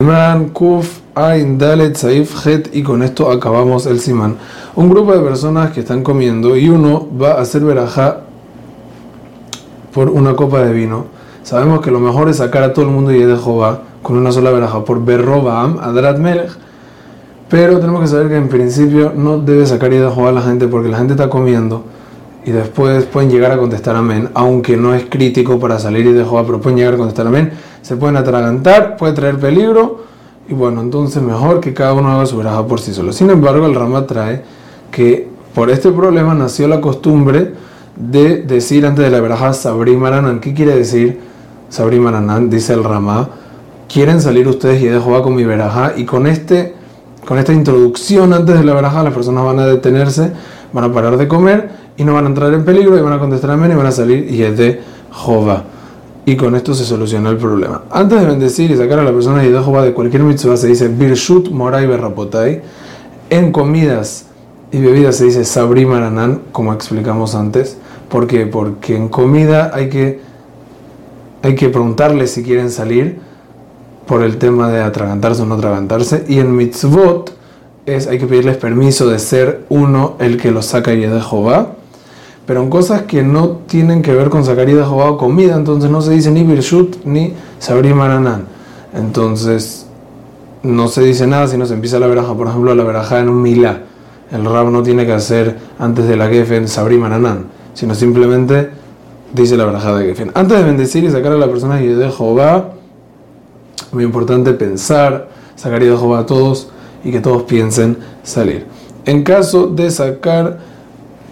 Siman Kuf Ain Dalet Saif Het y con esto acabamos el Siman. Un grupo de personas que están comiendo y uno va a hacer verajá por una copa de vino. Sabemos que lo mejor es sacar a todo el mundo y de Jehová con una sola verajá por Berrobaam Adrat Melech. Pero tenemos que saber que en principio no debe sacar y de Jehová a la gente porque la gente está comiendo y después pueden llegar a contestar amén, aunque no es crítico para salir y de Jehová, pero pueden llegar a contestar amén, se pueden atragantar, puede traer peligro, y bueno, entonces mejor que cada uno haga su verajá por sí solo. Sin embargo, el Rama trae que por este problema nació la costumbre de decir antes de la verajá Sabri Maranan. ¿Qué quiere decir Sabri Maranan? Dice el Rama, quieren salir ustedes y de Jehová con mi verajá, y con este con esta introducción antes de la verajá, las personas van a detenerse, van a parar de comer y no van a entrar en peligro y van a contestar amén y van a salir y es de Jehová. Y con esto se soluciona el problema. Antes de bendecir y sacar a la persona de Jehová de cualquier mitzvah se dice Birshut Moray Berrapotai. En comidas y bebidas se dice Sabri Maranan, como explicamos antes. ¿Por qué? Porque en comida hay que, hay que preguntarles si quieren salir por el tema de atragantarse o no atragantarse. Y en mitzvot es, hay que pedirles permiso de ser uno el que los saca y de Jehová pero en cosas que no tienen que ver con sacar de Jehová o comida, entonces no se dice ni Birshut ni Sabri Maranán. Entonces no se dice nada si no se empieza la veraja, por ejemplo, la veraja en un milá. El rab no tiene que hacer antes de la Gefen Sabri Maranán, sino simplemente dice la veraja de Gefen. Antes de bendecir y sacar a la persona y de Jehová, muy importante pensar, sacar de Jehová a todos y que todos piensen salir. En caso de sacar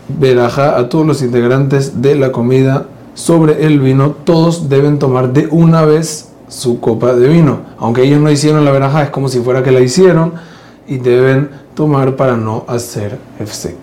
verajá a todos los integrantes de la comida sobre el vino, todos deben tomar de una vez su copa de vino. Aunque ellos no hicieron la verajá, es como si fuera que la hicieron y deben tomar para no hacer efsek.